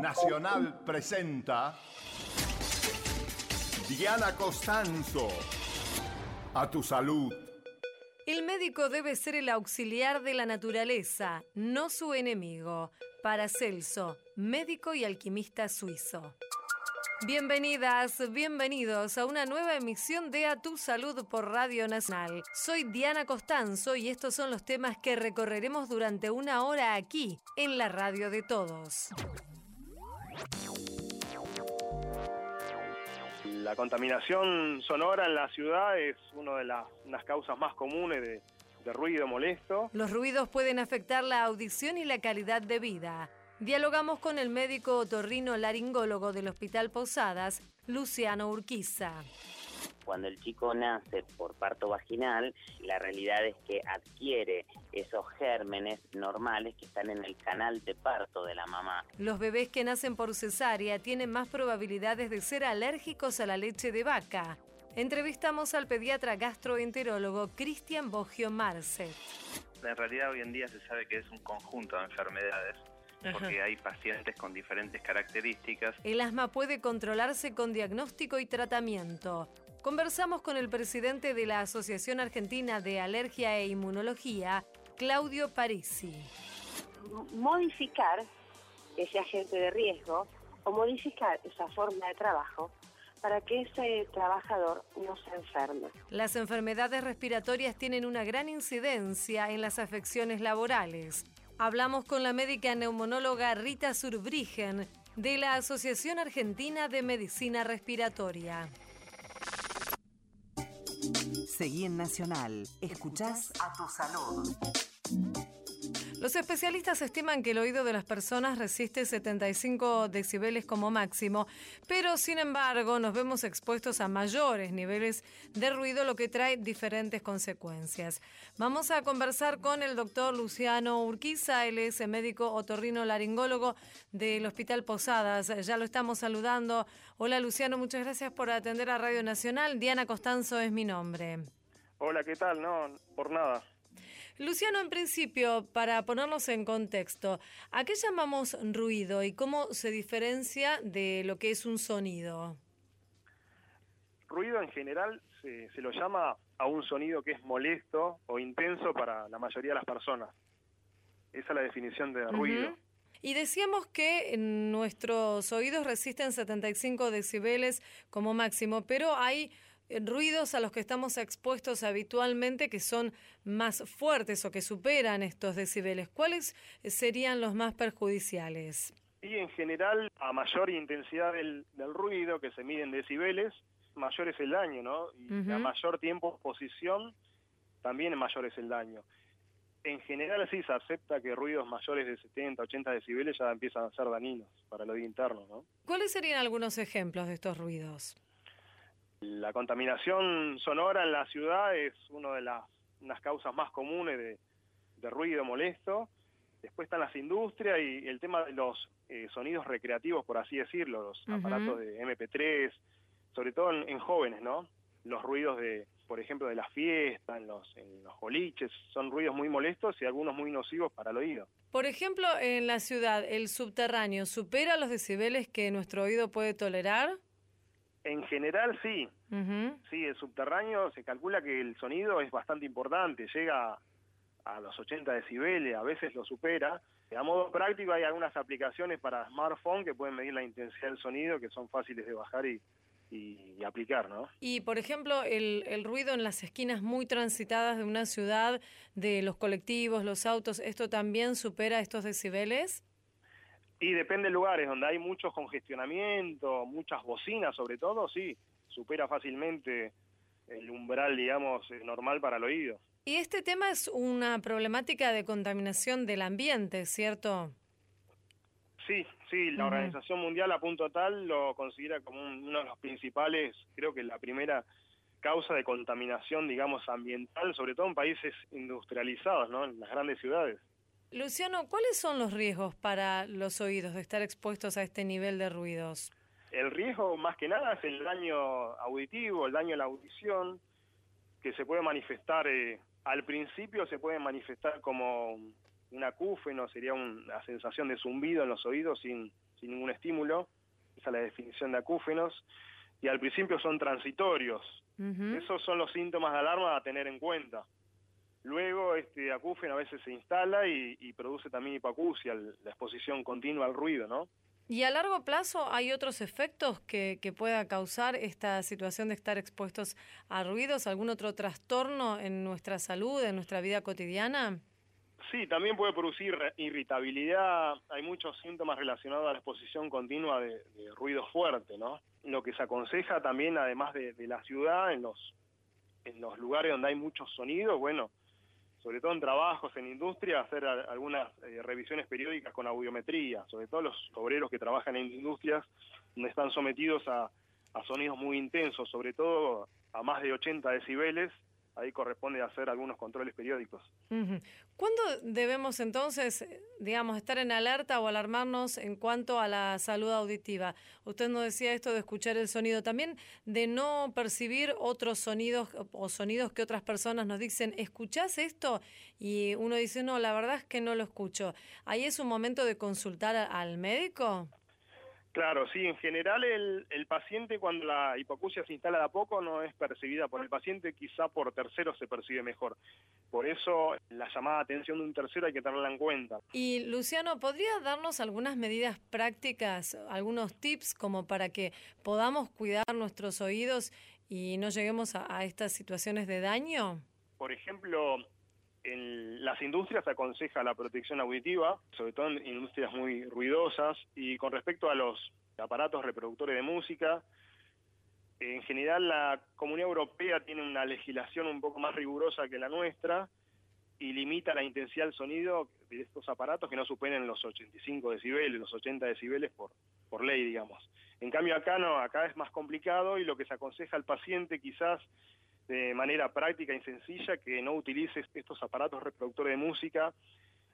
Nacional presenta Diana Costanzo. A tu salud. El médico debe ser el auxiliar de la naturaleza, no su enemigo. Paracelso, médico y alquimista suizo. Bienvenidas, bienvenidos a una nueva emisión de A Tu Salud por Radio Nacional. Soy Diana Costanzo y estos son los temas que recorreremos durante una hora aquí, en la radio de todos. La contaminación sonora en la ciudad es una de las, causas más comunes de, de ruido molesto. Los ruidos pueden afectar la audición y la calidad de vida. Dialogamos con el médico otorrino laringólogo del Hospital Posadas, Luciano Urquiza. Cuando el chico nace por parto vaginal, la realidad es que adquiere esos gérmenes normales que están en el canal de parto de la mamá. Los bebés que nacen por cesárea tienen más probabilidades de ser alérgicos a la leche de vaca. Entrevistamos al pediatra gastroenterólogo Cristian Boggio Marcet. En realidad hoy en día se sabe que es un conjunto de enfermedades porque hay pacientes con diferentes características. El asma puede controlarse con diagnóstico y tratamiento. Conversamos con el presidente de la Asociación Argentina de Alergia e Inmunología, Claudio Parisi. Modificar ese agente de riesgo o modificar esa forma de trabajo para que ese trabajador no se enferme. Las enfermedades respiratorias tienen una gran incidencia en las afecciones laborales. Hablamos con la médica neumonóloga Rita Surbrigen de la Asociación Argentina de Medicina Respiratoria. Seguí en Nacional. Escuchás a tu salud. Los especialistas estiman que el oído de las personas resiste 75 decibeles como máximo, pero sin embargo nos vemos expuestos a mayores niveles de ruido, lo que trae diferentes consecuencias. Vamos a conversar con el doctor Luciano Urquiza, él es médico otorrino laringólogo del Hospital Posadas. Ya lo estamos saludando. Hola Luciano, muchas gracias por atender a Radio Nacional. Diana Costanzo es mi nombre. Hola, ¿qué tal? No, por nada. Luciano, en principio, para ponernos en contexto, ¿a qué llamamos ruido y cómo se diferencia de lo que es un sonido? Ruido en general se, lo llama a un sonido que es molesto o intenso para la mayoría de las personas. Esa es la definición de ruido. Y decíamos que nuestros oídos resisten 75 decibeles como máximo, pero hay ruidos a los que estamos expuestos habitualmente que son más fuertes o que superan estos decibeles. ¿Cuáles serían los más perjudiciales? Y en general, a mayor intensidad del, ruido, que se mide en decibeles, mayor es el daño, ¿no? Y a mayor tiempo de exposición, también mayor es el daño. En general sí se acepta que ruidos mayores de 70, 80 decibeles ya empiezan a ser dañinos para el oído interno, ¿no? ¿Cuáles serían algunos ejemplos de estos ruidos? La contaminación sonora en la ciudad es una de las causas más comunes de, ruido molesto. Después están las industrias y el tema de los eh, sonidos recreativos, por así decirlo, los aparatos de MP3, sobre todo en, jóvenes, ¿no? Los ruidos de, por ejemplo, de la fiesta, en los, en los boliches, son ruidos muy molestos y algunos muy nocivos para el oído. Por ejemplo, en la ciudad, ¿el subterráneo supera los decibeles que nuestro oído puede tolerar? En general sí. Sí, el subterráneo se calcula que el sonido es bastante importante, llega a los 80 decibeles, a veces lo supera. A modo práctico hay algunas aplicaciones para smartphone que pueden medir la intensidad del sonido, que son fáciles de bajar y, y, aplicar, ¿no? Y, por ejemplo, el, el, ruido en las esquinas muy transitadas de una ciudad, de los colectivos, los autos, ¿esto también supera estos decibeles? Y depende de lugares donde hay mucho congestionamiento, muchas bocinas sobre todo, sí, supera fácilmente el umbral, digamos, eh, normal para el oído. Y este tema es una problemática de contaminación del ambiente, ¿cierto? Sí, sí, la Organización Mundial a punto tal lo considera como uno de los principales, creo que la primera causa de contaminación, digamos, ambiental, sobre todo en países industrializados, ¿no? En las grandes ciudades. Luciano, ¿cuáles son los riesgos para los oídos de estar expuestos a este nivel de ruidos? El riesgo más que nada es el daño auditivo, el daño a la audición, que se puede manifestar, eh, al principio se puede manifestar como un acúfeno sería una sensación de zumbido en los oídos sin, sin ningún estímulo, esa es la definición de acúfenos, y al principio son transitorios. Esos son los síntomas de alarma a tener en cuenta. Luego este acúfeno a veces se instala y, produce también hipoacusia, la exposición continua al ruido, ¿no? ¿Y a largo plazo hay otros efectos que, que pueda causar esta situación de estar expuestos a ruidos? ¿Algún otro trastorno en nuestra salud, en nuestra vida cotidiana? Sí, también puede producir irritabilidad. Hay muchos síntomas relacionados a la exposición continua de, ruido fuerte, ¿no? Lo que se aconseja también, además de, de la ciudad, en los, en los lugares donde hay muchos sonidos, bueno, sobre todo en trabajos, en industria, hacer algunas eh, revisiones periódicas con audiometría, sobre todo los obreros que trabajan en industrias donde están sometidos a, a sonidos muy intensos, sobre todo a más de 80 decibeles, ahí corresponde hacer algunos controles periódicos. ¿Cuándo debemos entonces, digamos, estar en alerta o alarmarnos en cuanto a la salud auditiva? Usted nos decía esto de escuchar el sonido, también de no percibir otros sonidos o sonidos que otras personas nos dicen, ¿escuchás esto? Y uno dice, no, la verdad es que no lo escucho. ¿Ahí es un momento de consultar al médico? Claro, sí, en general el, el, paciente cuando la hipoacusia se instala de a poco no es percibida por el paciente, quizá por terceros se percibe mejor. Por eso la llamada atención de un tercero hay que tenerla en cuenta. Y Luciano, ¿podría darnos algunas medidas prácticas, algunos tips como para que podamos cuidar nuestros oídos y no lleguemos a estas situaciones de daño? Por ejemplo, en las industrias se aconseja la protección auditiva, sobre todo en industrias muy ruidosas, y con respecto a los aparatos reproductores de música, en general la Comunidad Europea tiene una legislación un poco más rigurosa que la nuestra y limita la intensidad del sonido de estos aparatos que no superen los 85 decibeles, los 80 decibeles por, por ley, digamos. En cambio acá no, acá es más complicado y lo que se aconseja al paciente quizás de manera práctica y sencilla que no utilices estos aparatos reproductores de música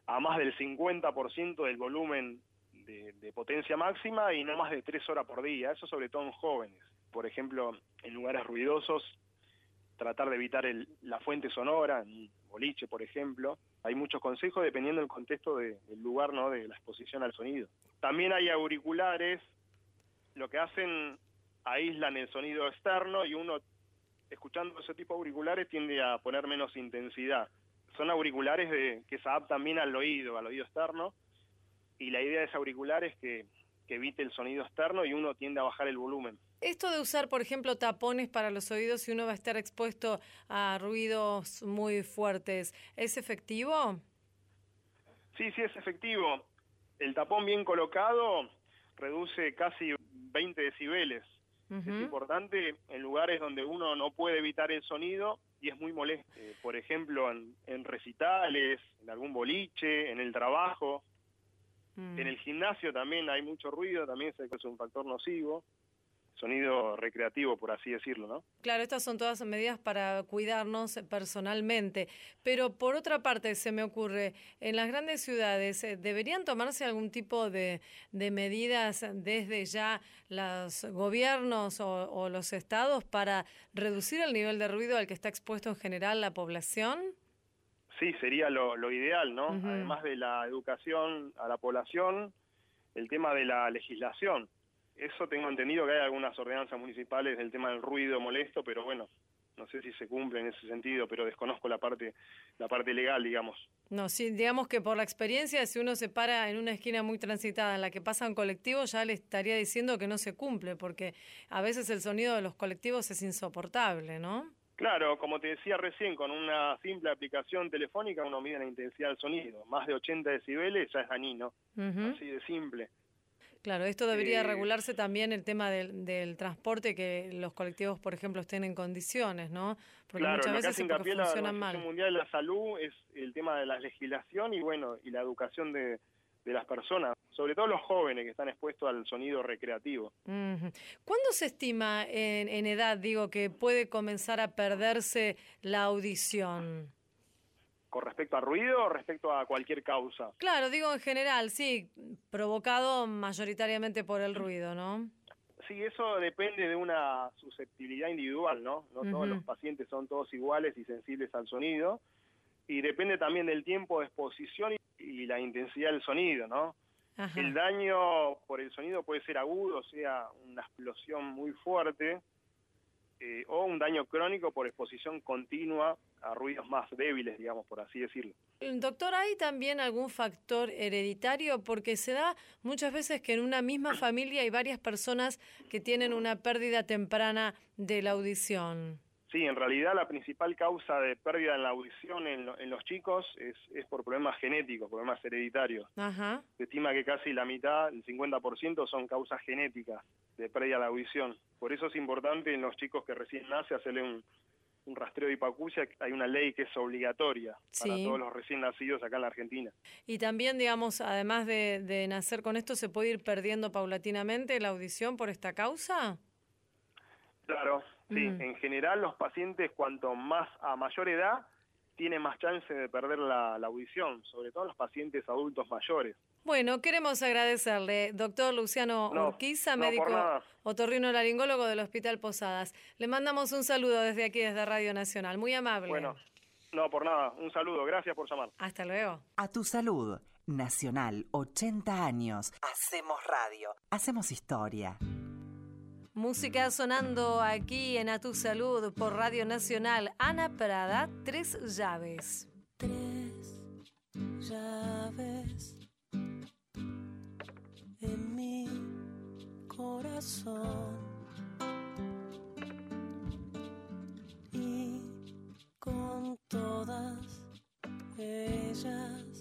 a más del 50% del volumen de, potencia máxima y no más de tres horas por día, eso sobre todo en jóvenes. Por ejemplo, en lugares ruidosos, tratar de evitar el, la fuente sonora, en boliche, por ejemplo. Hay muchos consejos dependiendo del contexto del lugar, ¿no? de la exposición al sonido. También hay auriculares, lo que hacen aíslan el sonido externo y uno escuchando ese tipo de auriculares tiende a poner menos intensidad. Son auriculares de, que se adaptan bien al oído, al oído externo, y la idea de ese auricular es que, que evite el sonido externo y uno tiende a bajar el volumen. Esto de usar, por ejemplo, tapones para los oídos si uno va a estar expuesto a ruidos muy fuertes, ¿es efectivo? Sí, sí es efectivo. El tapón bien colocado reduce casi 20 decibeles es importante en lugares donde uno no puede evitar el sonido y es muy molesto. Eh, por ejemplo, en, recitales, en algún boliche, en el trabajo. Mm. En el gimnasio también hay mucho ruido, también sé que es un factor nocivo sonido recreativo, por así decirlo, ¿no? Claro, estas son todas medidas para cuidarnos personalmente. Pero por otra parte, se me ocurre, en las grandes ciudades, eh, ¿deberían tomarse algún tipo de, medidas desde ya los gobiernos o, los estados para reducir el nivel de ruido al que está expuesto en general la población? Sí, sería lo, ideal, ¿no? Además de la educación a la población, el tema de la legislación eso tengo entendido que hay algunas ordenanzas municipales del tema del ruido molesto, pero bueno, no sé si se cumple en ese sentido, pero desconozco la parte la parte legal, digamos. No, sí, digamos que por la experiencia, si uno se para en una esquina muy transitada en la que pasan colectivos, ya le estaría diciendo que no se cumple, porque a veces el sonido de los colectivos es insoportable, ¿no? Claro, como te decía recién, con una simple aplicación telefónica uno mide la intensidad del sonido. Más de 80 decibeles ya es dañino, así de simple. Claro, esto debería regularse también el tema del, transporte, que los colectivos, por ejemplo, estén en condiciones, ¿no? Porque muchas veces porque funcionan la, Mundial de la Salud es el tema de la legislación y, bueno, y la educación de, las personas, sobre todo los jóvenes que están expuestos al sonido recreativo. ¿Cuándo se estima en, en edad, digo, que puede comenzar a perderse la audición? Con respecto a ruido o respecto a cualquier causa? Claro, digo en general, sí, provocado mayoritariamente por el ruido, ¿no? Sí, eso depende de una susceptibilidad individual, ¿no? No todos los pacientes son todos iguales y sensibles al sonido. Y depende también del tiempo de exposición y y la intensidad del sonido, ¿no? El daño por el sonido puede ser agudo, o sea, una explosión muy fuerte, eh, o un daño crónico por exposición continua a ruidos más débiles, digamos, por así decirlo. Doctor, ¿hay también algún factor hereditario? Porque se da muchas veces que en una misma familia hay varias personas que tienen una pérdida temprana de la audición. Sí, en realidad la principal causa de pérdida en la audición en, los chicos es, es, por problemas genéticos, problemas hereditarios. Se estima que casi la mitad, el 50%, son causas genéticas de pérdida de la audición. Por eso es importante en los chicos que recién nacen hacerle un, rastreo de hipacusia. Hay una ley que es obligatoria para todos los recién nacidos acá en la Argentina. Y también, digamos, además de, de nacer con esto, ¿se puede ir perdiendo paulatinamente la audición por esta causa? Claro, sí. Mm. En general, los pacientes, cuanto más a mayor edad, tienen más chance de perder la, audición, sobre todo los pacientes adultos mayores. Bueno, queremos agradecerle, doctor Luciano Urquiza, médico otorrino laringólogo del Hospital Posadas. Le mandamos un saludo desde aquí, desde Radio Nacional. Muy amable. Bueno, no, por nada. Un saludo. Gracias por llamar. Hasta luego. A tu salud. Nacional, 80 años. Hacemos radio. Hacemos historia. Música sonando aquí en A Tu Salud por Radio Nacional. Ana Prada, Tres Llaves. Tres llaves en mi corazón. Y con todas ellas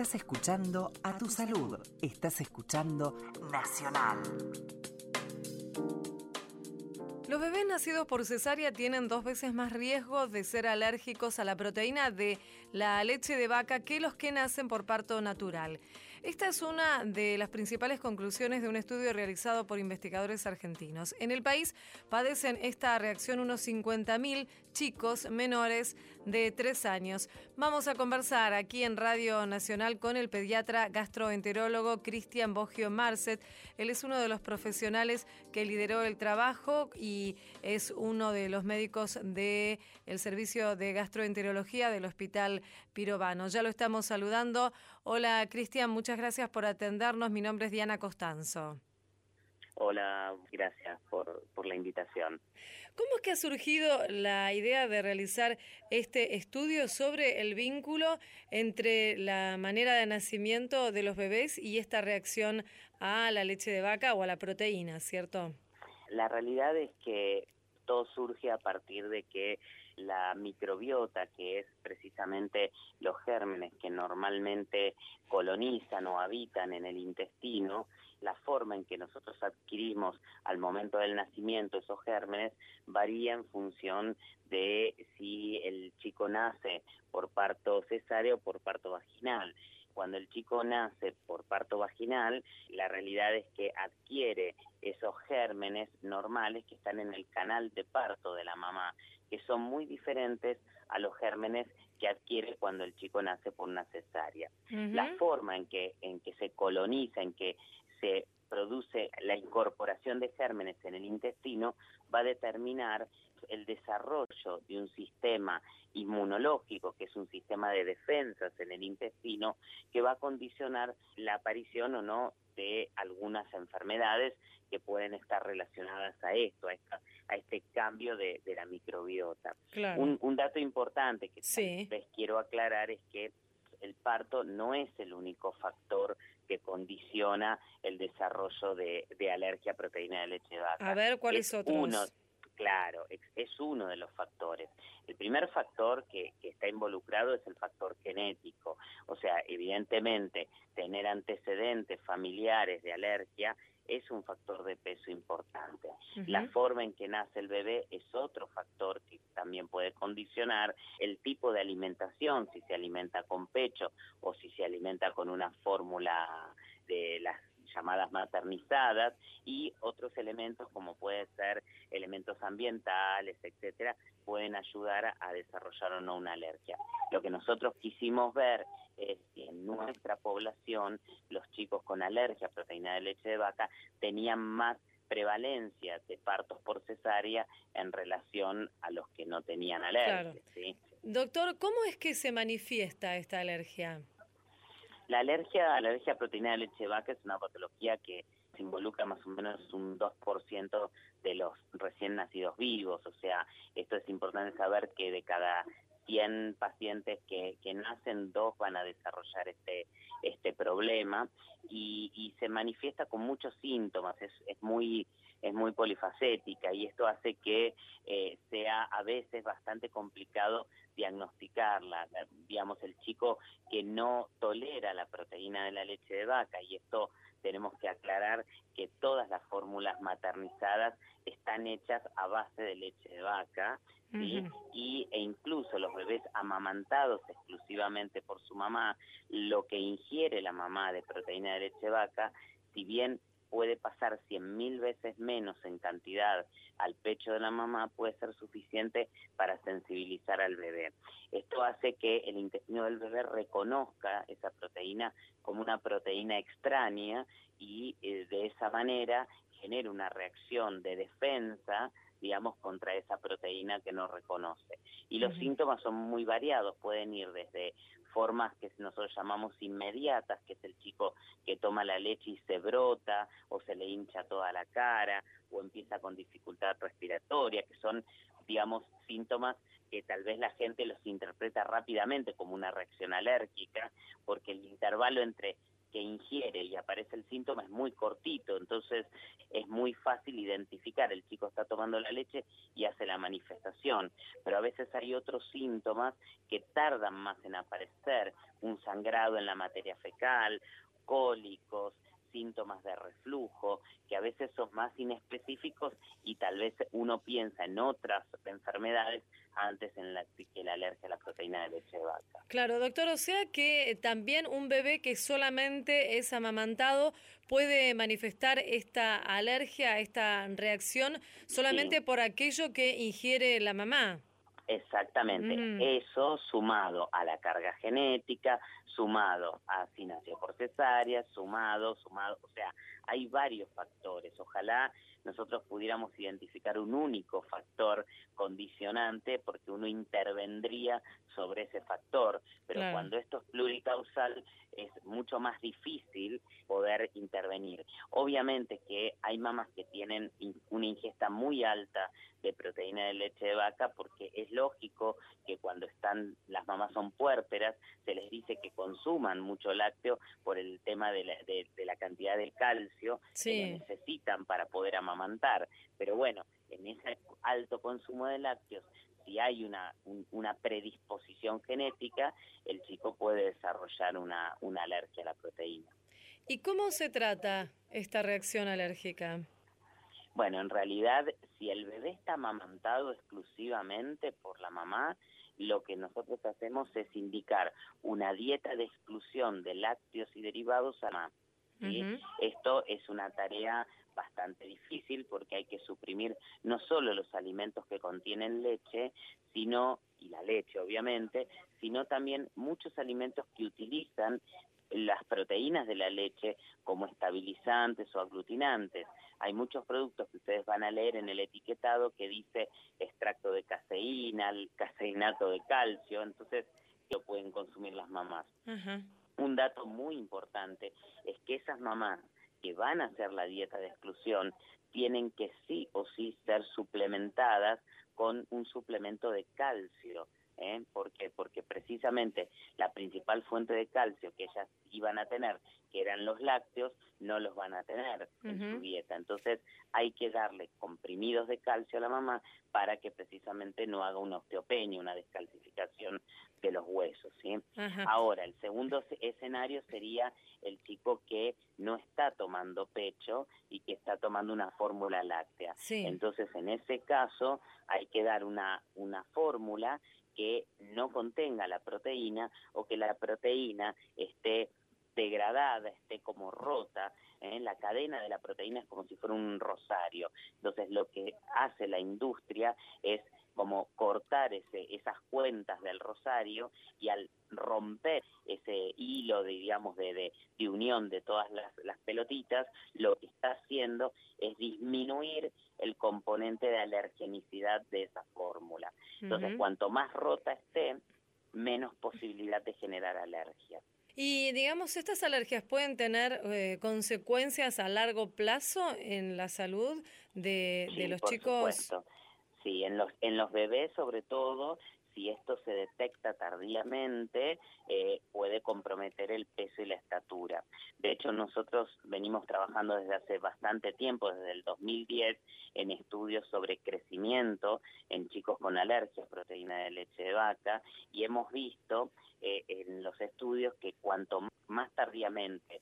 Estás escuchando a tu salud. Estás escuchando Nacional. Los bebés nacidos por cesárea tienen dos veces más riesgo de ser alérgicos a la proteína de la leche de vaca que los que nacen por parto natural. Esta es una de las principales conclusiones de un estudio realizado por investigadores argentinos. En el país padecen esta reacción unos 50.000 chicos menores de 3 años. Vamos a conversar aquí en Radio Nacional con el pediatra gastroenterólogo Cristian Bogio Marcet. Él es uno de los profesionales que lideró el trabajo y es uno de los médicos del servicio de gastroenterología del Hospital Pirovano. Ya lo estamos saludando. Hola Cristian, muchas gracias por atendernos. Mi nombre es Diana Costanzo. Hola, gracias por, por la invitación. ¿Cómo es que ha surgido la idea de realizar este estudio sobre el vínculo entre la manera de nacimiento de los bebés y esta reacción a la leche de vaca o a la proteína, cierto? La realidad es que todo surge a partir de que la microbiota, que es precisamente los gérmenes que normalmente colonizan o habitan en el intestino, la forma en que nosotros adquirimos al momento del nacimiento esos gérmenes varía en función de si el chico nace por parto cesáreo o por parto vaginal cuando el chico nace por parto vaginal, la realidad es que adquiere esos gérmenes normales que están en el canal de parto de la mamá, que son muy diferentes a los gérmenes que adquiere cuando el chico nace por una cesárea. La forma en que, en que se coloniza, en que se produce la incorporación de gérmenes en el intestino va a determinar el desarrollo de un sistema inmunológico, que es un sistema de defensas en el intestino, que va a condicionar la aparición o no de algunas enfermedades que pueden estar relacionadas a esto, a, a este cambio de, la microbiota. Un, dato importante que les quiero aclarar es que el parto no es el único factor que condiciona el desarrollo de, alergia a proteína de leche de vaca. A ver, ¿cuáles otros? Uno, claro, es, uno de los factores. El primer factor que, que, está involucrado es el factor genético. O sea, evidentemente, tener antecedentes familiares de alergia es un factor de peso importante. La forma en que nace el bebé es otro factor que también puede condicionar el tipo de alimentación, si se alimenta con pecho o si se alimenta con una fórmula de las llamadas maternizadas y otros elementos como puede ser elementos ambientales, etcétera, pueden ayudar a desarrollar o no una alergia. Lo que nosotros quisimos ver es que en nuestra población los chicos con alergia a proteína de leche de vaca tenían más prevalencia de partos por cesárea en relación a los que no tenían alergia. Doctor, ¿cómo es que se manifiesta esta alergia? La alergia, la alergia a proteína de leche de vaca es una patología que se involucra más o menos un 2% de los recién nacidos vivos, o sea, esto es importante saber que de cada 100 pacientes que, que nacen, dos van a desarrollar este, este problema y, y se manifiesta con muchos síntomas, es, es muy es muy polifacética y esto hace que eh, sea a veces bastante complicado diagnosticarla. Digamos, el chico que no tolera la proteína de la leche de vaca y esto tenemos que aclarar que todas las fórmulas maternizadas están hechas a base de leche de vaca y, e incluso los bebés amamantados exclusivamente por su mamá, lo que ingiere la mamá de proteína de leche vaca, si bien puede pasar cien mil veces menos en cantidad al pecho de la mamá, puede ser suficiente para sensibilizar al bebé. Esto hace que el intestino del bebé reconozca esa proteína como una proteína extraña y eh, de esa manera genere una reacción de defensa digamos, contra esa proteína que no reconoce. Y los síntomas son muy variados, pueden ir desde formas que nosotros llamamos inmediatas, que es el chico que toma la leche y se brota o se le hincha toda la cara o empieza con dificultad respiratoria, que son, digamos, síntomas que tal vez la gente los interpreta rápidamente como una reacción alérgica, porque el intervalo entre que ingiere y aparece el síntoma es muy cortito, entonces es muy fácil identificar, el chico está tomando la leche y hace la manifestación, pero a veces hay otros síntomas que tardan más en aparecer, un sangrado en la materia fecal, cólicos, síntomas de reflujo, que a veces son más inespecíficos y tal vez uno piensa en otras enfermedades antes en la, que la alergia a la proteína de leche de vaca. Claro, doctor, o sea que también un bebé que solamente es amamantado puede manifestar esta alergia, esta reacción, solamente por aquello que ingiere la mamá. Exactamente, Mm. eso sumado a la carga genética, sumado a si nació por cesárea, sumado, sumado, o sea, hay varios factores. Ojalá nosotros pudiéramos identificar un único factor condicionante porque uno intervendría sobre ese factor, pero Claro. cuando esto es pluricausal es mucho más difícil poder intervenir. Obviamente que hay mamás que tienen una ingesta muy alta de proteína de leche de vaca porque es lógico que cuando están las mamás son puérperas se les dice que consuman mucho lácteo por el tema de la, de- de la cantidad de calcio Sí. que necesitan para poder amamantar. Pero bueno, en ese alto consumo de lácteos, si hay una, un- una predisposición genética, el chico puede desarrollar una, una alergia a la proteína. ¿Y cómo se trata esta reacción alérgica? Bueno, en realidad, si el bebé está amamantado exclusivamente por la mamá, lo que nosotros hacemos es indicar una dieta de exclusión de lácteos y derivados a mamá. Esto es una tarea bastante difícil porque hay que suprimir no solo los alimentos que contienen leche, sino, y la leche obviamente, sino también muchos alimentos que utilizan las proteínas de la leche como estabilizantes o aglutinantes. Hay muchos productos que ustedes van a leer en el etiquetado que dice extracto de caseína, caseinato de calcio, entonces lo pueden consumir las mamás. Un dato muy importante es que esas mamás que van a hacer la dieta de exclusión tienen que sí o sí ser suplementadas con un suplemento de calcio. ¿eh? ¿Por qué? Porque precisamente la principal fuente de calcio que ellas iban a tener, que eran los lácteos, no los van a tener en su dieta. Entonces hay que darle comprimidos de calcio a la mamá para que precisamente no haga una osteopenia, una descalcificación de los huesos. ¿sí? Ajá. Ahora, el segundo se- escenario sería el chico que no está tomando pecho y que está tomando una fórmula láctea. Sí. Entonces, en ese caso, hay que dar una, una fórmula que no contenga la proteína o que la proteína esté degradada, esté como rota. ¿eh? La cadena de la proteína es como si fuera un rosario. Entonces, lo que hace la industria es como cortar ese, esas cuentas del rosario y al romper ese hilo, de, digamos, de, de, de unión de todas las, las pelotitas, lo que está haciendo es disminuir el componente de alergenicidad de esa fórmula. Entonces, cuanto más rota esté, menos posibilidad de generar alergia. Y digamos, ¿estas alergias pueden tener eh, consecuencias a largo plazo en la salud de, de Sí, los por chicos? supuesto. Sí, en los, en los bebés sobre todo, si esto se detecta tardíamente, eh, puede comprometer el peso y la estatura. De hecho, nosotros venimos trabajando desde hace bastante tiempo, desde el 2010, en estudios sobre crecimiento en chicos con alergia a proteína de leche de vaca y hemos visto eh, en los estudios que cuanto más tardíamente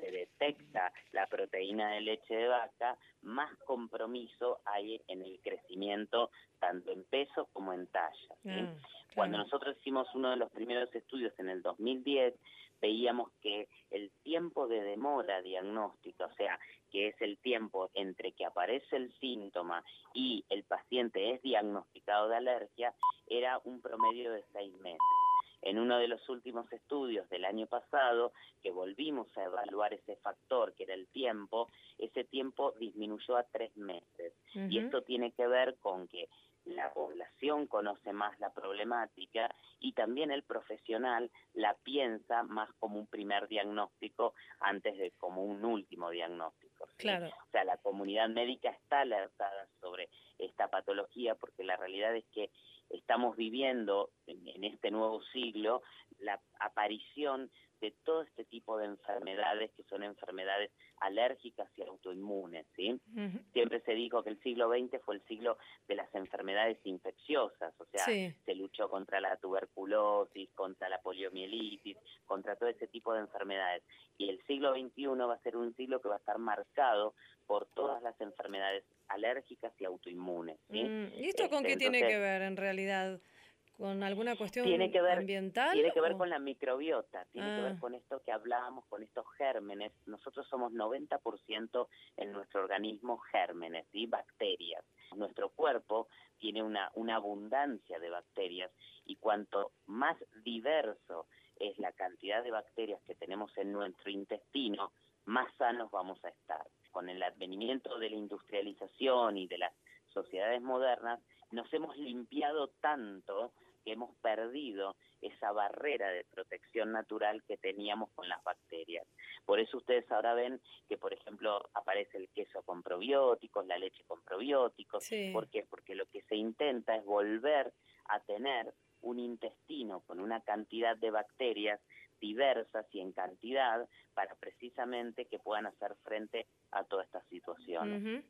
se detecta la proteína de leche de vaca, más compromiso hay en el crecimiento tanto en peso como en talla. ¿sí? Ah, Cuando nosotros hicimos uno de los primeros estudios en el 2010, veíamos que el tiempo de demora diagnóstica, o sea, que es el tiempo entre que aparece el síntoma y el paciente es diagnosticado de alergia, era un promedio de seis meses. En uno de los últimos estudios del año pasado, que volvimos a evaluar ese factor, que era el tiempo, ese tiempo disminuyó a tres meses. Y esto tiene que ver con que la población conoce más la problemática y también el profesional la piensa más como un primer diagnóstico antes de como un último diagnóstico. ¿Sí? Claro. O sea, la comunidad médica está alertada sobre esta patología porque la realidad es que estamos viviendo en, en este nuevo siglo la aparición de todo este tipo de enfermedades que son enfermedades alérgicas y autoinmunes, ¿sí? Siempre se dijo que el siglo XX fue el siglo de las enfermedades infecciosas, o sea, Sí. se luchó contra la tuberculosis, contra la poliomielitis, contra todo ese tipo de enfermedades. Y el siglo XXI va a ser un siglo que va a estar marcado por todas las enfermedades alérgicas y autoinmunes. ¿sí? Mm, ¿Y esto con Este, qué tiene entonces, que ver en realidad? ¿Con alguna cuestión tiene que ver, ambiental? Tiene que ver o- con la microbiota, tiene que Ah. ver con esto que hablábamos, con estos gérmenes. Nosotros somos 90% en nuestro organismo gérmenes y bacterias. Nuestro cuerpo tiene una, una abundancia de bacterias y cuanto más diverso es la cantidad de bacterias que tenemos en nuestro intestino, más sanos vamos a estar. Con el advenimiento de la industrialización y de las sociedades modernas, nos hemos limpiado tanto que hemos perdido esa barrera de protección natural que teníamos con las bacterias. Por eso ustedes ahora ven que, por ejemplo, aparece el queso con probióticos, la leche con probióticos. Sí. ¿Por qué? Porque lo que se intenta es volver a tener un intestino con una cantidad de bacterias diversas y en cantidad para precisamente que puedan hacer frente a todas estas situaciones. Ujú.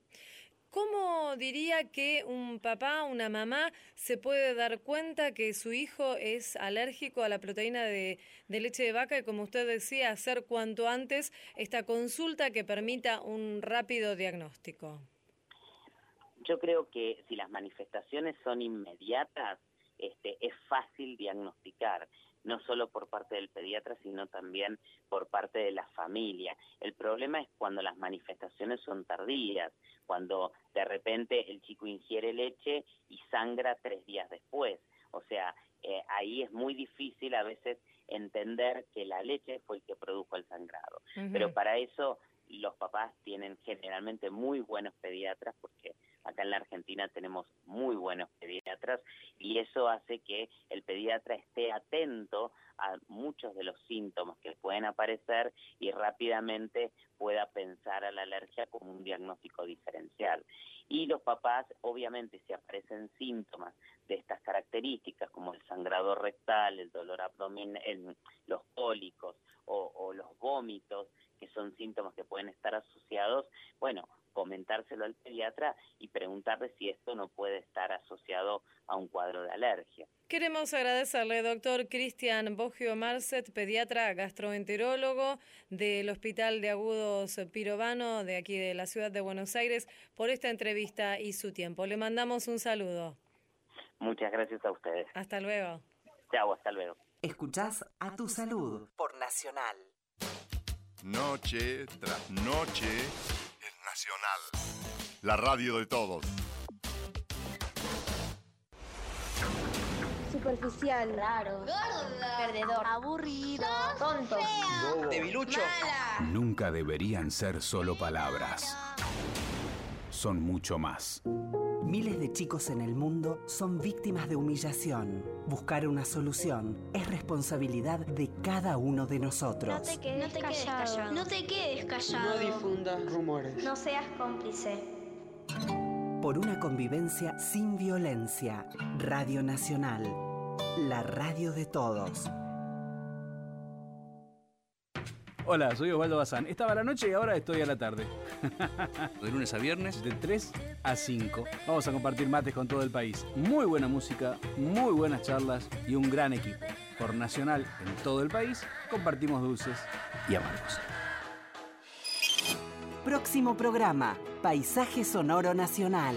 ¿Cómo diría que un papá, una mamá, se puede dar cuenta que su hijo es alérgico a la proteína de, de leche de vaca y, como usted decía, hacer cuanto antes esta consulta que permita un rápido diagnóstico? Yo creo que si las manifestaciones son inmediatas, este, es fácil diagnosticar, no solo por parte del pediatra, sino también por parte de la familia. El problema es cuando las manifestaciones son tardías, cuando de repente el chico ingiere leche y sangra tres días después. O sea, eh, ahí es muy difícil a veces entender que la leche fue el que produjo el sangrado. Pero para eso los papás tienen generalmente muy buenos pediatras porque acá en la Argentina tenemos muy buenos pediatras y eso hace que el pediatra esté atento a muchos de los síntomas que pueden aparecer y rápidamente pueda pensar a la alergia como un diagnóstico diferencial. Y los papás, obviamente, si aparecen síntomas de estas características como el sangrado rectal, el dolor abdominal, los cólicos o, o los vómitos, que son síntomas que pueden estar asociados, bueno, comentárselo al pediatra y preguntarle si esto no puede estar asociado a un cuadro de alergia. Queremos agradecerle, doctor Cristian Boggio Marcet, pediatra gastroenterólogo del Hospital de Agudos Pirovano de aquí de la ciudad de Buenos Aires, por esta entrevista y su tiempo. Le mandamos un saludo. Muchas gracias a ustedes. Hasta luego. Chao, hasta luego. Escuchás a tu salud por Nacional. Noche tras noche Nacional. La radio de todos. Superficial, raro, perdedor, aburrido, tonto, Debilucho. Nunca deberían ser solo palabras. Son mucho más. Miles de chicos en el mundo son víctimas de humillación. Buscar una solución es responsabilidad de cada uno de nosotros. No te quedes, callado. No te quedes callado. No difundas rumores. No seas cómplice. Por una convivencia sin violencia. Radio Nacional. La radio de todos. Hola, soy Osvaldo Bazán. Estaba a la noche y ahora estoy a la tarde. De lunes a viernes. De 3 a 5. Vamos a compartir mates con todo el país. Muy buena música, muy buenas charlas y un gran equipo. Por Nacional en todo el país, compartimos dulces y amargos. Próximo programa. Paisaje Sonoro Nacional.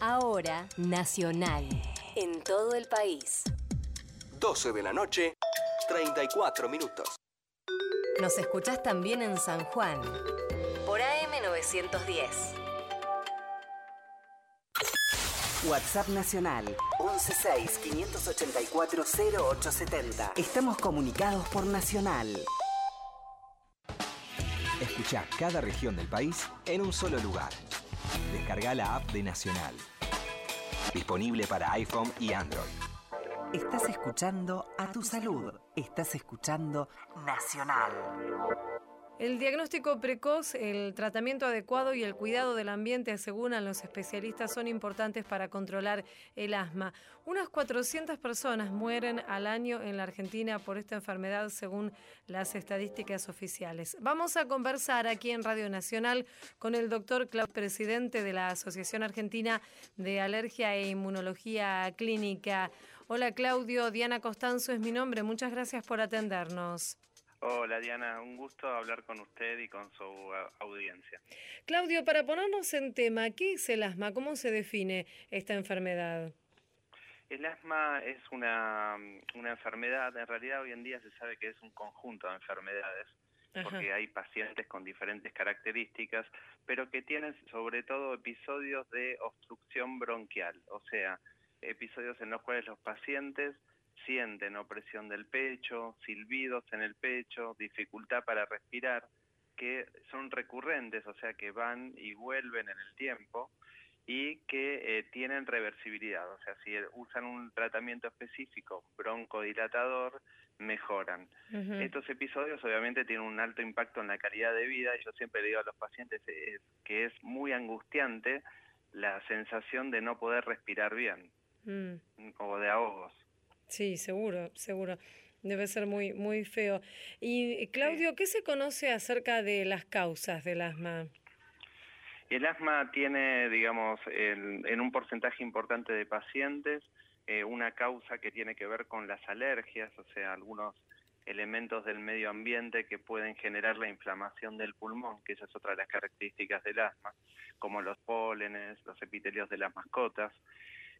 Ahora, Nacional. En todo el país. 12 de la noche, 34 minutos. Nos escuchás también en San Juan. Por AM910. WhatsApp Nacional 116-584-0870. Estamos comunicados por Nacional. Escucha cada región del país en un solo lugar. Descarga la app de Nacional. Disponible para iPhone y Android. Estás escuchando a tu salud. Estás escuchando Nacional. El diagnóstico precoz, el tratamiento adecuado y el cuidado del ambiente, aseguran los especialistas, son importantes para controlar el asma. Unas 400 personas mueren al año en la Argentina por esta enfermedad, según las estadísticas oficiales. Vamos a conversar aquí en Radio Nacional con el doctor Claudio, presidente de la Asociación Argentina de Alergia e Inmunología Clínica. Hola Claudio, Diana Costanzo es mi nombre. Muchas gracias por atendernos. Hola Diana, un gusto hablar con usted y con su audiencia. Claudio, para ponernos en tema, ¿qué es el asma? ¿Cómo se define esta enfermedad? El asma es una, una enfermedad, en realidad hoy en día se sabe que es un conjunto de enfermedades, porque hay pacientes con diferentes características, pero que tienen sobre todo episodios de obstrucción bronquial, o sea, episodios en los cuales los pacientes sienten opresión del pecho, silbidos en el pecho, dificultad para respirar, que son recurrentes, o sea que van y vuelven en el tiempo y que eh, tienen reversibilidad, o sea, si usan un tratamiento específico broncodilatador, mejoran. Estos episodios obviamente tienen un alto impacto en la calidad de vida y yo siempre digo a los pacientes que es muy angustiante la sensación de no poder respirar bien mm. o de ahogos. Sí, seguro, seguro. Debe ser muy, muy feo. Y Claudio, ¿qué se conoce acerca de las causas del asma? El asma tiene, digamos, en un porcentaje importante de pacientes eh, una causa que tiene que ver con las alergias, o sea, algunos elementos del medio ambiente que pueden generar la inflamación del pulmón, que esa es otra de las características del asma, como los pólenes, los epitelios de las mascotas.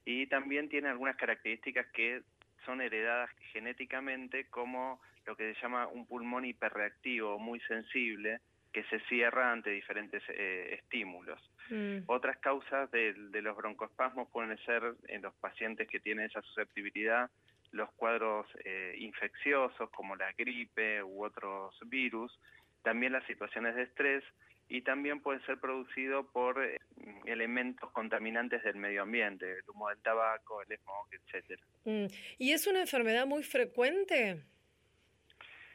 Y también tiene algunas características que son heredadas genéticamente como lo que se llama un pulmón hiperreactivo, muy sensible, que se cierra ante diferentes eh, estímulos. Mm. Otras causas de, los broncoespasmos pueden ser en los pacientes que tienen esa susceptibilidad los cuadros eh, infecciosos como la gripe u otros virus, también las situaciones de estrés y también puede ser producido por eh, elementos contaminantes del medio ambiente, el humo del tabaco, el smog, etcétera. Mm. ¿Y es una enfermedad muy frecuente?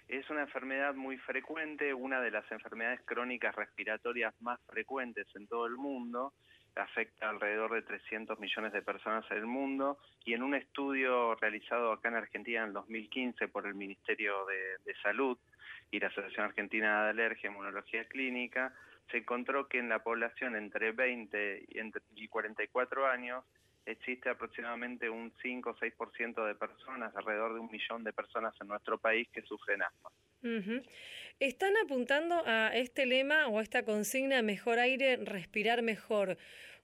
Es una enfermedad muy frecuente, una de las enfermedades crónicas respiratorias más frecuentes en todo el mundo, afecta alrededor de 300 millones de personas en el mundo y en un estudio realizado acá en Argentina en 2015 por el Ministerio de, de Salud, y la Asociación Argentina de Alergia y Inmunología Clínica, se encontró que en la población entre 20 y 44 años existe aproximadamente un 5 o 6% de personas, alrededor de un millón de personas en nuestro país que sufren asma. Están apuntando a este lema o a esta consigna, mejor aire, respirar mejor.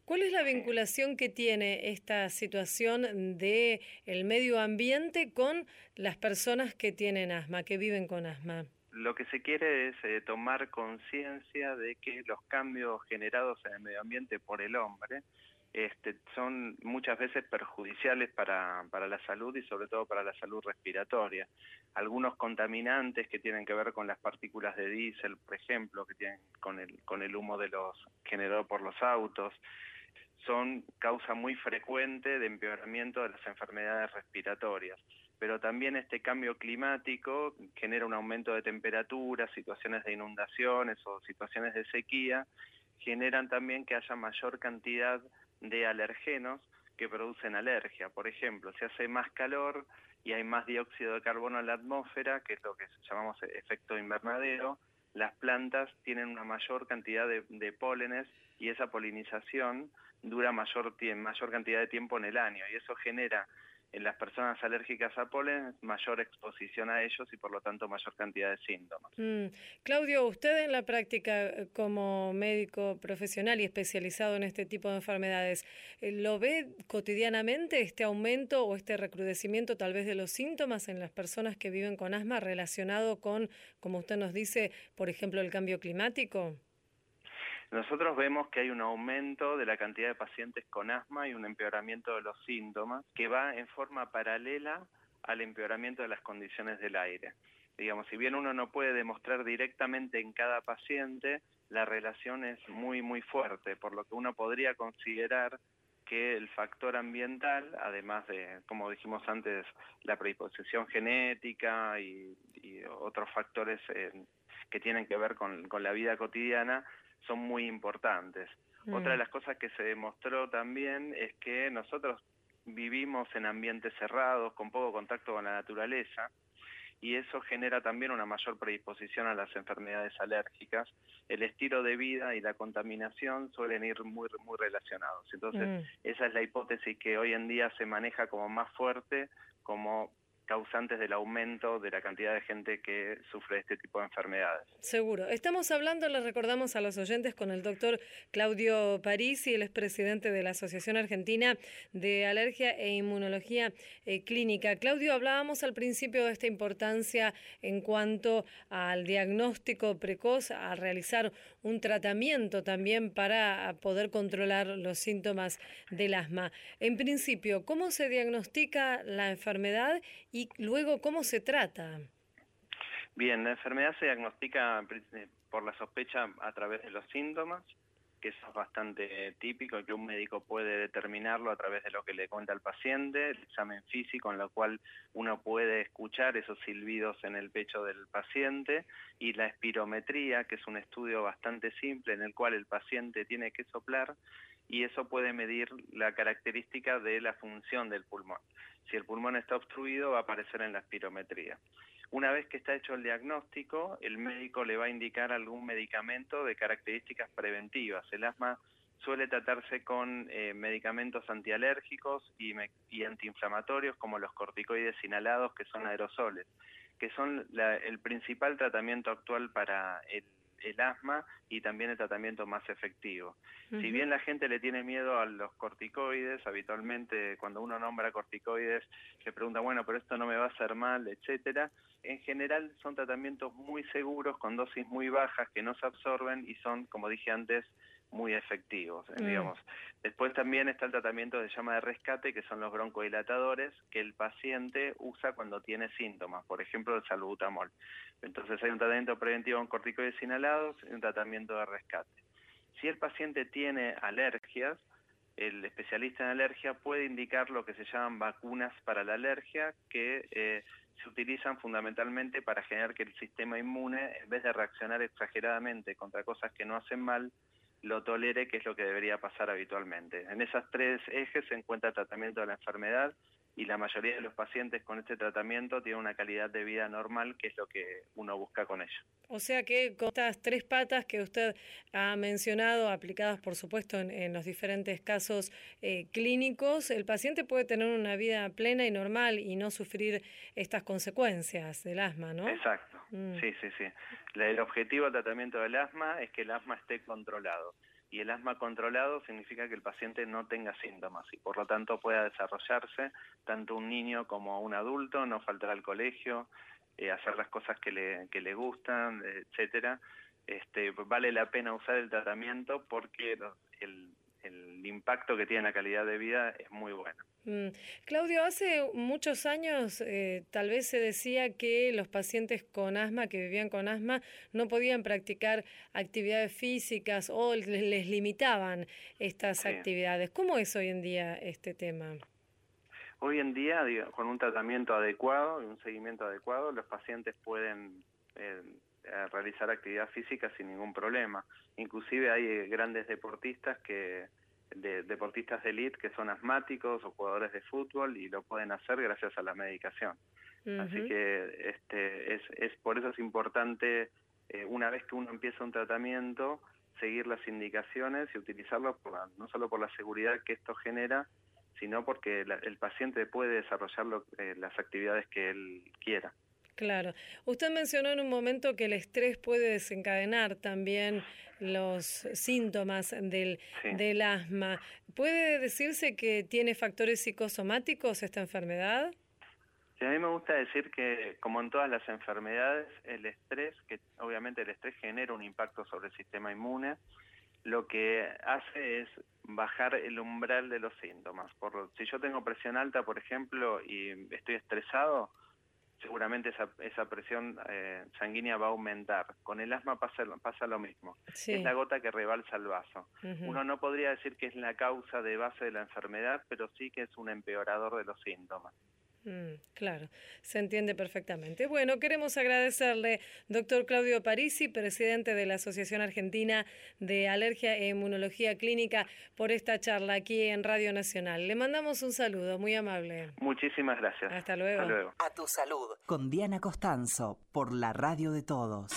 ¿Cuál es la vinculación que tiene esta situación de el medio ambiente con las personas que tienen asma, que viven con asma? Lo que se quiere es eh, tomar conciencia de que los cambios generados en el medio ambiente por el hombre este, son muchas veces perjudiciales para, para la salud y sobre todo para la salud respiratoria. Algunos contaminantes que tienen que ver con las partículas de diésel, por ejemplo, que tienen con el, con el humo de los generado por los autos, son causa muy frecuente de empeoramiento de las enfermedades respiratorias pero también este cambio climático genera un aumento de temperatura, situaciones de inundaciones o situaciones de sequía, generan también que haya mayor cantidad de alergenos que producen alergia. Por ejemplo, si hace más calor y hay más dióxido de carbono en la atmósfera, que es lo que llamamos efecto invernadero, las plantas tienen una mayor cantidad de, de pólenes y esa polinización dura mayor, mayor cantidad de tiempo en el año y eso genera en las personas alérgicas a polen mayor exposición a ellos y por lo tanto mayor cantidad de síntomas. Mm. Claudio, usted en la práctica eh, como médico profesional y especializado en este tipo de enfermedades, eh, ¿lo ve cotidianamente este aumento o este recrudecimiento tal vez de los síntomas en las personas que viven con asma relacionado con, como usted nos dice, por ejemplo, el cambio climático? Nosotros vemos que hay un aumento de la cantidad de pacientes con asma y un empeoramiento de los síntomas que va en forma paralela al empeoramiento de las condiciones del aire. Digamos, si bien uno no puede demostrar directamente en cada paciente, la relación es muy, muy fuerte, por lo que uno podría considerar que el factor ambiental, además de, como dijimos antes, la predisposición genética y, otros factores que tienen que ver con, con la vida cotidiana son muy importantes. Otra de las cosas que se demostró también es que nosotros vivimos en ambientes cerrados, con poco contacto con la naturaleza, y eso genera también una mayor predisposición a las enfermedades alérgicas. El estilo de vida y la contaminación suelen ir muy, muy relacionados. Entonces, Mm. esa es la hipótesis que hoy en día se maneja como más fuerte, como causantes del aumento de la cantidad de gente que sufre este tipo de enfermedades. Seguro. Estamos hablando, les recordamos a los oyentes, con el doctor Claudio Parisi, él es presidente de la Asociación Argentina de Alergia e Inmunología eh, Clínica. Claudio, hablábamos al principio de esta importancia en cuanto al diagnóstico precoz, a realizar un tratamiento también para poder controlar los síntomas del asma. En principio, ¿cómo se diagnostica la enfermedad y luego cómo se trata? Bien, la enfermedad se diagnostica eh, por la sospecha a través de los síntomas, que eso es bastante típico, que un médico puede determinarlo a través de lo que le cuenta al paciente, el examen físico en lo cual uno puede escuchar esos silbidos en el pecho del paciente y la espirometría, que es un estudio bastante simple en el cual el paciente tiene que soplar y eso puede medir la característica de la función del pulmón. Si el pulmón está obstruido va a aparecer en la espirometría. Una vez que está hecho el diagnóstico, el médico le va a indicar algún medicamento de características preventivas. El asma suele tratarse con eh, medicamentos antialérgicos y, y antiinflamatorios como los corticoides inhalados, que son aerosoles, que son la- el principal tratamiento actual para el, el asma y también el tratamiento más efectivo. Si bien la gente le tiene miedo a los corticoides, habitualmente cuando uno nombra corticoides se pregunta, bueno, pero esto no me va a hacer mal, etcétera. En general son tratamientos muy seguros con dosis muy bajas que no se absorben y son, como dije antes, muy efectivos, eh, Mm. digamos. Después también está el tratamiento de llama de rescate, que son los broncodilatadores que el paciente usa cuando tiene síntomas, por ejemplo, el salbutamol. Entonces hay un tratamiento preventivo con corticoides inhalados y un tratamiento de rescate. Si el paciente tiene alergias, el especialista en alergia puede indicar lo que se llaman vacunas para la alergia, que eh, se utilizan fundamentalmente para generar que el sistema inmune, en vez de reaccionar exageradamente contra cosas que no hacen mal, lo tolere, que es lo que debería pasar habitualmente. En esas tres ejes se encuentra el tratamiento de la enfermedad y la mayoría de los pacientes con este tratamiento tienen una calidad de vida normal, que es lo que uno busca con ello. O sea que con estas tres patas que usted ha mencionado, aplicadas por supuesto en, en los diferentes casos eh, clínicos, el paciente puede tener una vida plena y normal y no sufrir estas consecuencias del asma, ¿no? Exacto, Mm. sí, sí, sí. La- el objetivo del tratamiento del asma es que el asma esté controlado. Y el asma controlado significa que el paciente no tenga síntomas y por lo tanto pueda desarrollarse tanto un niño como un adulto, no faltar al colegio, eh, hacer las cosas que le, que le gustan, etcétera. Este, vale la pena usar el tratamiento porque el, el impacto que tiene en la calidad de vida es muy bueno. Mm. Claudio, hace muchos años eh, tal vez se decía que los pacientes con asma, que vivían con asma, no podían practicar actividades físicas o les, les limitaban estas Sí. actividades. ¿Cómo es hoy en día este tema? Hoy en día, digo, con un tratamiento adecuado y un seguimiento adecuado, los pacientes pueden eh, eh, realizar actividad física sin ningún problema. Inclusive hay eh, grandes deportistas que de, deportistas de elite que son asmáticos o jugadores de fútbol y lo pueden hacer gracias a la medicación. Así que este es, es por eso es importante eh, una vez que uno empieza un tratamiento seguir las indicaciones y utilizarlo por la- no solo por la seguridad que esto genera, sino porque la- el paciente puede desarrollar lo- eh, las actividades que él quiera. Claro. Usted mencionó en un momento que el estrés puede desencadenar también los síntomas del, Sí. del asma. ¿Puede decirse que tiene factores psicosomáticos esta enfermedad? Sí, a mí me gusta decir que, como en todas las enfermedades, el estrés, que obviamente el estrés genera un impacto sobre el sistema inmune, lo que hace es bajar el umbral de los síntomas. Por, si yo tengo presión alta, por ejemplo, y estoy estresado, seguramente esa, esa presión eh, sanguínea va a aumentar. Con el asma pasa, lo- pasa lo mismo. Sí. Es la gota que rebalsa el vaso. Uno no podría decir que es la causa de base de la enfermedad, pero sí que es un empeorador de los síntomas. Mm, claro, se entiende perfectamente. Bueno, queremos agradecerle, doctor Claudio Parisi, presidente de la Asociación Argentina de Alergia e Inmunología Clínica, por esta charla aquí en Radio Nacional. Le mandamos un saludo, muy amable. Muchísimas gracias. Hasta luego. Hasta luego. A tu salud. Con Diana Costanzo, por la radio de todos.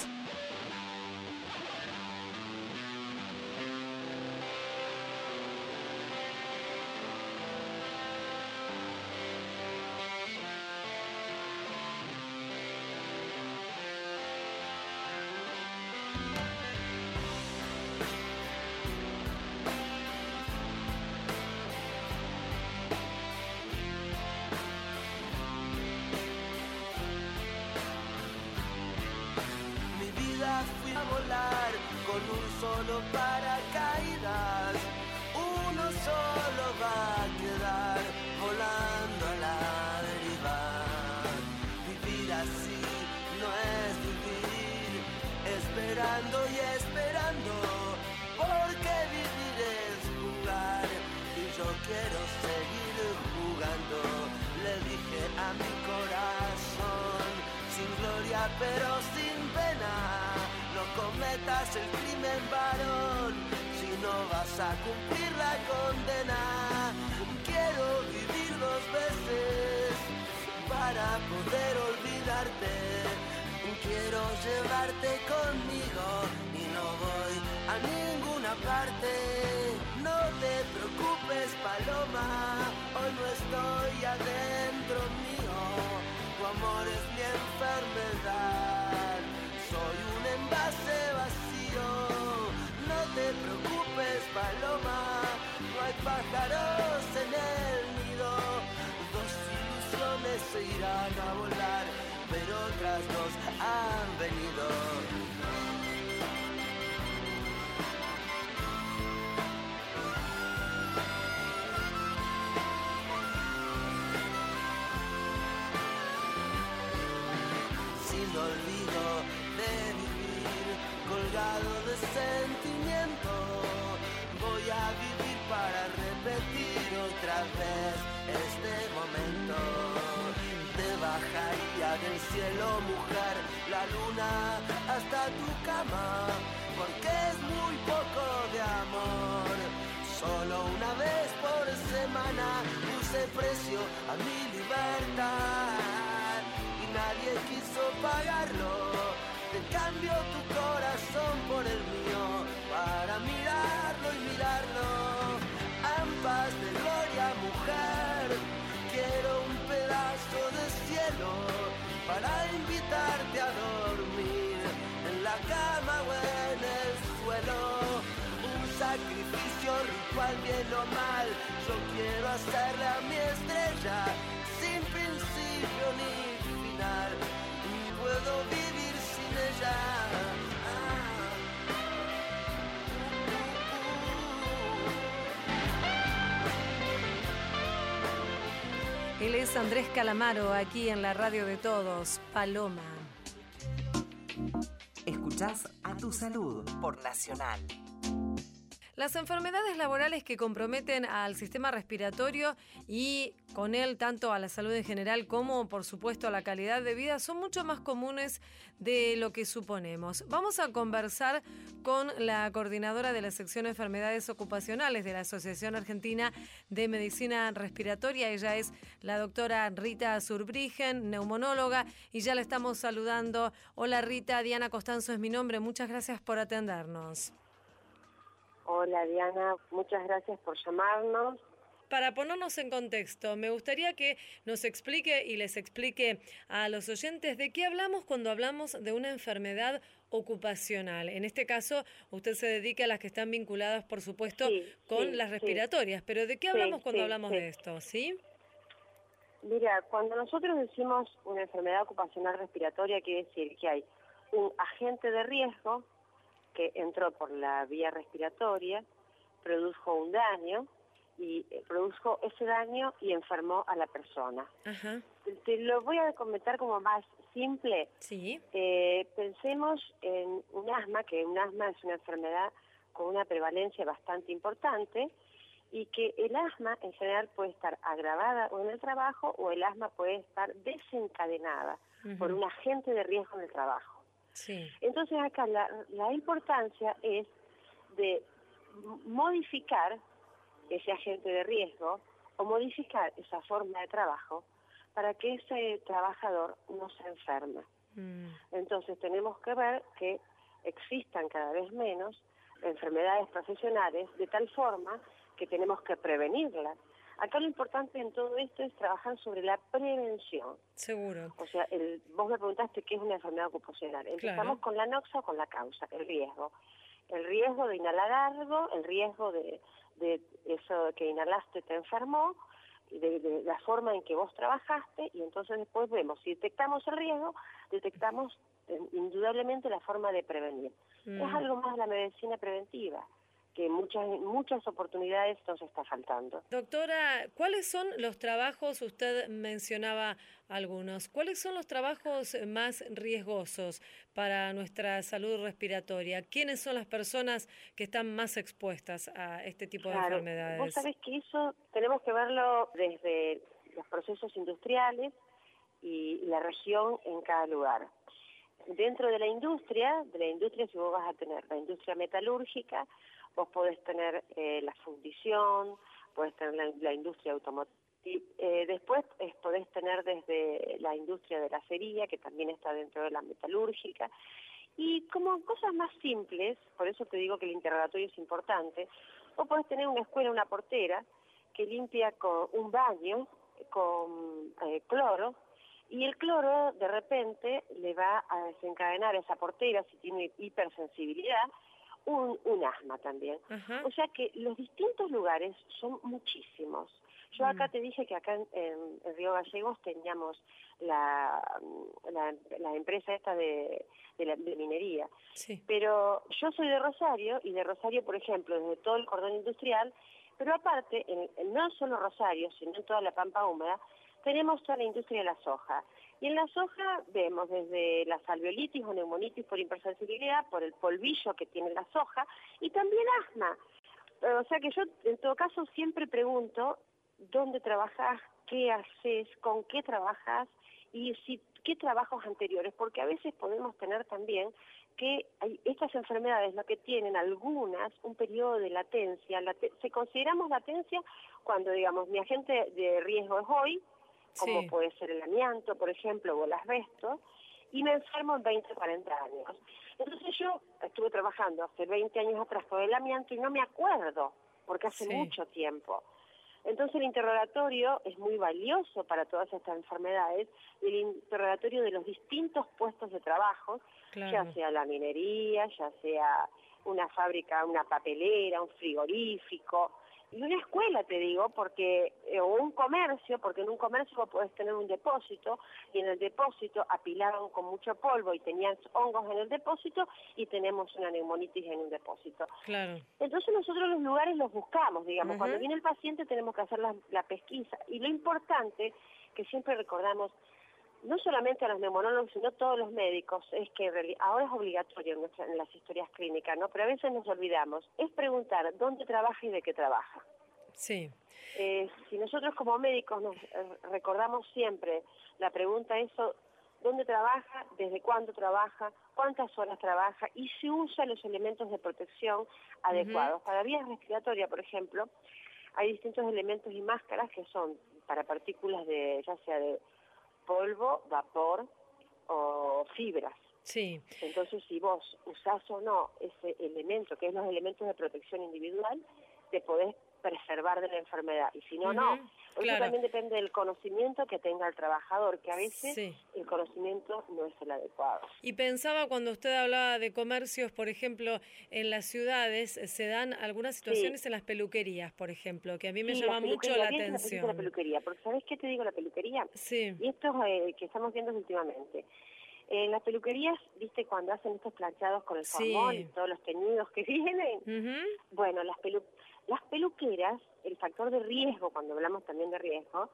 Pájaros en el nido. Dos ilusiones se irán a volar, pero otras dos cielo, mujer, la luna hasta tu cama, porque es muy poco de amor. Solo una vez por semana puse precio a mi libertad y nadie quiso pagarlo. Te cambio tu corazón por el para invitarte a dormir en la cama o en el suelo. Un sacrificio ritual, bien o mal. Yo quiero hacerle a mi estrella sin principio ni final. Puedo vivir sin ella. Él es Andrés Calamaro, aquí en la radio de todos, Paloma. Escuchás a tu salud por Nacional. Las enfermedades laborales que comprometen al sistema respiratorio y con él tanto a la salud en general como por supuesto a la calidad de vida son mucho más comunes de lo que suponemos. Vamos a conversar con la coordinadora de la sección de enfermedades ocupacionales de la Asociación Argentina de Medicina Respiratoria. Ella es la doctora Rita Surbrigen, neumonóloga, y ya la estamos saludando. Hola Rita, Diana Costanzo es mi nombre. Muchas gracias por atendernos. Hola Diana, muchas gracias por llamarnos. Para ponernos en contexto, me gustaría que nos explique y les explique a los oyentes de qué hablamos cuando hablamos de una enfermedad ocupacional. En este caso, usted se dedica a las que están vinculadas, por supuesto, con sí, las sí. respiratorias. Pero ¿de qué hablamos cuando hablamos de esto? ¿Sí? Mira, cuando nosotros decimos una enfermedad ocupacional respiratoria, quiere decir que hay un agente de riesgo que entró por la vía respiratoria, produjo un daño y eh, produjo ese daño y enfermó a la persona. Ajá. Te lo voy a comentar como más simple. Sí. Eh, pensemos en un asma, que un asma es una enfermedad con una prevalencia bastante importante y que el asma en general puede estar agravada o en el trabajo o el asma puede estar desencadenada por un agente de riesgo en el trabajo. Entonces acá la, la importancia es de modificar ese agente de riesgo o modificar esa forma de trabajo para que ese trabajador no se enferme. Mm. Entonces tenemos que ver que existan cada vez menos enfermedades profesionales de tal forma que tenemos que prevenirlas. Acá lo importante en todo esto es trabajar sobre la prevención. Seguro. O sea, el, vos me preguntaste qué es una enfermedad ocupacional. Empezamos con la noxa o con la causa, el riesgo. El riesgo de inhalar algo, el riesgo de, de eso que inhalaste te enfermó, de, de, la forma en que vos trabajaste y entonces después vemos, si detectamos el riesgo, detectamos eh, indudablemente la forma de prevenir. Es mm. algo más la medicina preventiva que muchas muchas oportunidades nos está faltando. Doctora, ¿cuáles son los trabajos, usted mencionaba algunos, cuáles son los trabajos más riesgosos para nuestra salud respiratoria? ¿Quiénes son las personas que están más expuestas a este tipo de enfermedades? Vos sabés que eso tenemos que verlo desde los procesos industriales y la región en cada lugar. Dentro de la industria, de la industria si vos vas a tener la industria metalúrgica, Vos podés tener eh, la fundición, podés tener la, industria automotriz. Eh, después eh, podés tener desde la industria de la acería, que también está dentro de la metalúrgica. Y como cosas más simples, por eso te digo que el interrogatorio es importante, vos podés tener una escuela, una portera, que limpia con un baño con cloro, y el cloro de repente le va a desencadenar a esa portera, si tiene hipersensibilidad, un, asma también. O sea que los distintos lugares son muchísimos. Yo acá mm. te dije que acá en, Río Gallegos teníamos la, la, empresa esta de, la, minería. Pero yo soy de Rosario y de Rosario, por ejemplo, desde todo el cordón industrial, pero aparte, en, no solo Rosario, sino en toda la pampa húmeda, tenemos toda la industria de la soja. Y en la soja vemos desde la salviolitis o neumonitis por hipersensibilidad, por el polvillo que tiene la soja, y también asma. O sea que yo, en todo caso, siempre pregunto dónde trabajas, qué haces, con qué trabajas y si qué trabajos anteriores, porque a veces podemos tener también que hay, estas enfermedades lo que tienen algunas un periodo de latencia, se consideramos latencia cuando digamos mi agente de riesgo es hoy, como puede ser el amianto, por ejemplo, o el asbesto, y me enfermo en 20, 40 años. Entonces yo estuve trabajando hace 20 años atrás con el amianto y no me acuerdo, porque hace mucho tiempo. Entonces el interrogatorio es muy valioso para todas estas enfermedades, el interrogatorio de los distintos puestos de trabajo, ya sea la minería, ya sea una fábrica, una papelera, un frigorífico, y una escuela, te digo, porque eh, o un comercio, porque en un comercio podés tener un depósito y en el depósito apilaban con mucho polvo y tenían hongos en el depósito y tenemos una neumonitis en un depósito. Claro. Entonces nosotros los lugares los buscamos, digamos, cuando viene el paciente tenemos que hacer la, la pesquisa y lo importante que siempre recordamos no solamente a los neumonólogos, sino a todos los médicos, es que ahora es obligatorio en, las historias clínicas, ¿no? Pero a veces nos olvidamos, es preguntar dónde trabaja y de qué trabaja. Sí. Eh, si nosotros como médicos nos eh, recordamos siempre la pregunta eso, ¿dónde trabaja? ¿Desde cuándo trabaja? ¿Cuántas horas trabaja? Y si usa los elementos de protección adecuados. Para vías respiratorias, por ejemplo, hay distintos elementos y máscaras que son para partículas de, ya sea de polvo, vapor o fibras. Sí. Entonces, si vos usás o no ese elemento, que es los elementos de protección individual, te podés preservar de la enfermedad. Y si no, no. Eso también depende del conocimiento que tenga el trabajador, que a veces el conocimiento no es el adecuado. Y pensaba cuando usted hablaba de comercios, por ejemplo, en las ciudades se dan algunas situaciones en las peluquerías, por ejemplo, que a mí me llama mucho la atención. La peluquería, porque ¿sabes qué te digo la peluquería? Sí. Y esto es eh, que estamos viendo últimamente. En las peluquerías, viste, cuando hacen estos planchados con el jabón y todos los teñidos que vienen, bueno, las peluquerías las peluqueras, el factor de riesgo, cuando hablamos también de riesgo,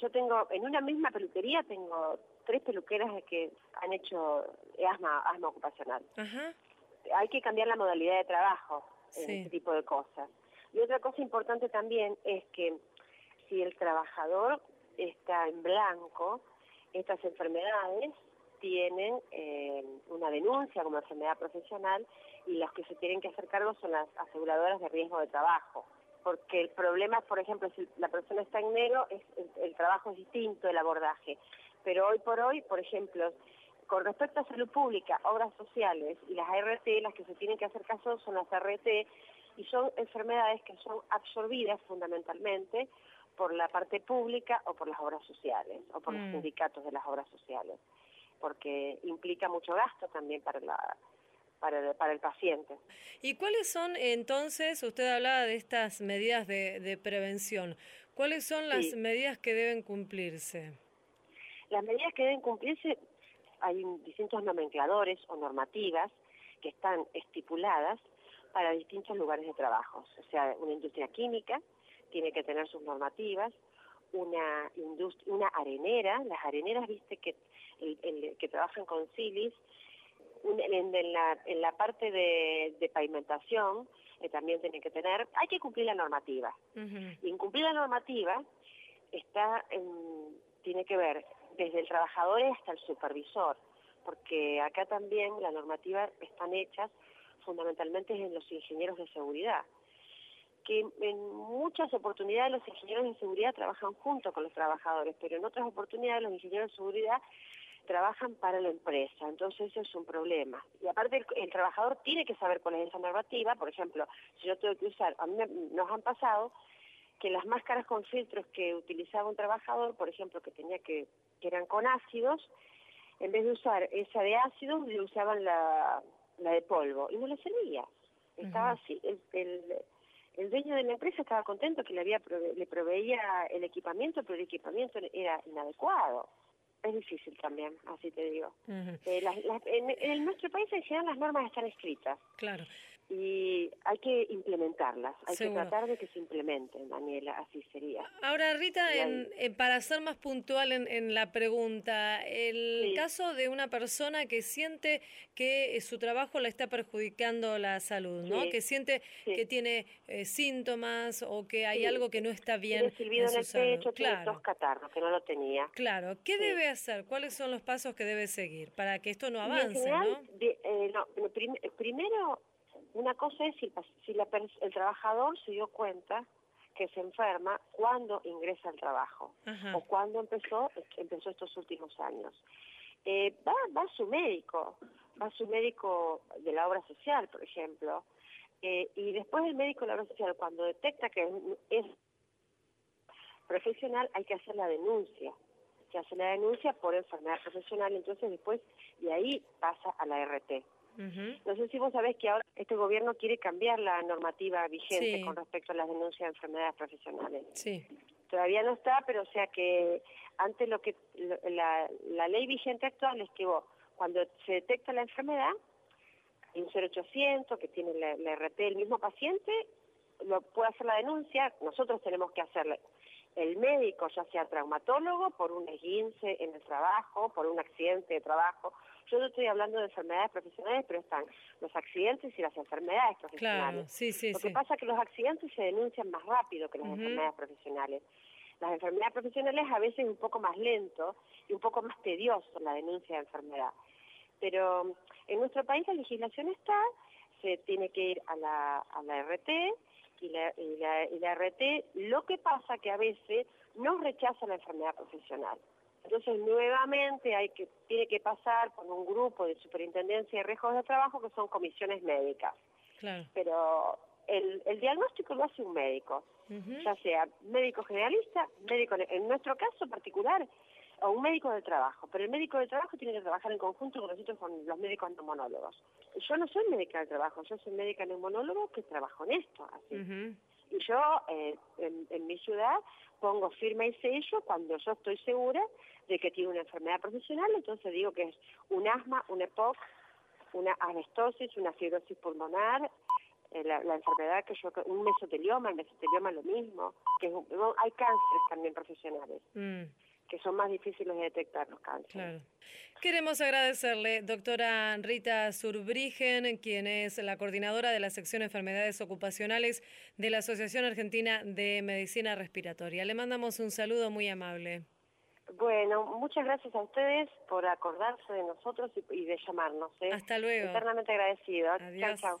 yo tengo, en una misma peluquería tengo tres peluqueras que han hecho asma, asma ocupacional. Hay que cambiar la modalidad de trabajo en este tipo de cosas. Y otra cosa importante también es que si el trabajador está en blanco, estas enfermedades tienen eh, una denuncia como enfermedad profesional y las que se tienen que hacer cargo son las aseguradoras de riesgo de trabajo. Porque el problema, por ejemplo, si la persona está en negro, es, el, trabajo es distinto, el abordaje. Pero hoy por hoy, por ejemplo, con respecto a salud pública, obras sociales y las ART, las que se tienen que hacer caso son las ART y son enfermedades que son absorbidas fundamentalmente por la parte pública o por las obras sociales o por los mm. sindicatos de las obras sociales, porque implica mucho gasto también para la para el, para el paciente. ¿Y cuáles son entonces, usted hablaba de estas medidas de, prevención, cuáles son las medidas que deben cumplirse? Las medidas que deben cumplirse, hay distintos nomencladores o normativas que están estipuladas para distintos lugares de trabajo, o sea, una industria química, tiene que tener sus normativas, una industria, una arenera, las areneras, viste, que, el, que trabajan con silis, en, la, en la parte de, pavimentación eh, también tienen que tener, hay que cumplir la normativa. Y incumplir la normativa está tiene que ver desde el trabajador hasta el supervisor, porque acá también la normativa están hechas fundamentalmente en los ingenieros de seguridad que en muchas oportunidades los ingenieros de seguridad trabajan junto con los trabajadores, pero en otras oportunidades los ingenieros de seguridad trabajan para la empresa, entonces eso es un problema. Y aparte el, trabajador tiene que saber cuál es esa normativa, por ejemplo, si yo tengo que usar, a mí nos han pasado que las máscaras con filtros que utilizaba un trabajador, por ejemplo, que tenía que, que eran con ácidos, en vez de usar esa de ácidos, le usaban la, la de polvo, y no le servía. Estaba así, el el dueño de la empresa estaba contento que le, había le proveía el equipamiento, pero el equipamiento era inadecuado. Es difícil también, así te digo. Eh, en, en, nuestro país en general las normas están escritas. Claro y hay que implementarlas, hay que tratar de que se implementen, Daniela, así sería. Ahora, Rita, en, para ser más puntual en, la pregunta, el caso de una persona que siente que su trabajo la está perjudicando la salud, ¿no? Que siente que tiene eh, síntomas o que hay algo que no está bien en, en el pecho, claro. dos catarros, que no lo tenía. Claro, ¿qué debe hacer? ¿Cuáles son los pasos que debe seguir para que esto no avance, ¿no? Eh, no primero una cosa es si, el trabajador se dio cuenta que se enferma cuando ingresa al trabajo o cuando empezó, empezó estos últimos años. Eh, va, va su médico, va su médico de la obra social, por ejemplo, eh, y después el médico de la obra social, cuando detecta que es profesional, hay que hacer la denuncia. Se hace la denuncia por enfermedad profesional, entonces después de ahí pasa a la RT. No sé si vos sabés que ahora este gobierno quiere cambiar la normativa vigente con respecto a las denuncias de enfermedades profesionales. Sí. Todavía no está, pero o sea que antes lo que la, ley vigente actual es que vos, cuando se detecta la enfermedad, hay un 0800 que tiene la, la RT el mismo paciente, lo puede hacer la denuncia, nosotros tenemos que hacerle el médico, ya sea traumatólogo, por un esguince en el trabajo, por un accidente de trabajo. Yo no estoy hablando de enfermedades profesionales, pero están los accidentes y las enfermedades profesionales. Claro, sí, sí, Lo que pasa es que los accidentes se denuncian más rápido que las enfermedades profesionales. Las enfermedades profesionales a veces es un poco más lento y un poco más tedioso la denuncia de enfermedad. Pero en nuestro país la legislación está, se tiene que ir a la, a la RT, y la, y la, RT, lo que pasa que a veces no rechaza la enfermedad profesional. Entonces, nuevamente hay que, tiene que pasar por un grupo de superintendencia de riesgos de trabajo que son comisiones médicas. Pero el, el diagnóstico lo hace un médico, ya sea médico generalista, médico, en nuestro caso particular, o un médico de trabajo, pero el médico de trabajo tiene que trabajar en conjunto con nosotros, con los médicos neumonólogos. Yo no soy médica de trabajo, yo soy médica neumonólogo que trabajo en esto, así. Y yo eh, en, mi ciudad pongo firma y sello cuando yo estoy segura de que tiene una enfermedad profesional, entonces digo que es un asma, un EPOC, una anestosis, una fibrosis pulmonar, eh, la, enfermedad que yo, un mesotelioma, el mesotelioma es lo mismo, que hay cánceres también profesionales. Mm. Que son más difíciles de detectar los cánceres. Claro. Queremos agradecerle, doctora Rita Surbrigen, quien es la coordinadora de la sección Enfermedades Ocupacionales de la Asociación Argentina de Medicina Respiratoria. Le mandamos un saludo muy amable. Bueno, muchas gracias a ustedes por acordarse de nosotros y, de llamarnos. ¿eh? Hasta luego. Eternamente agradecido. Adiós. Chao.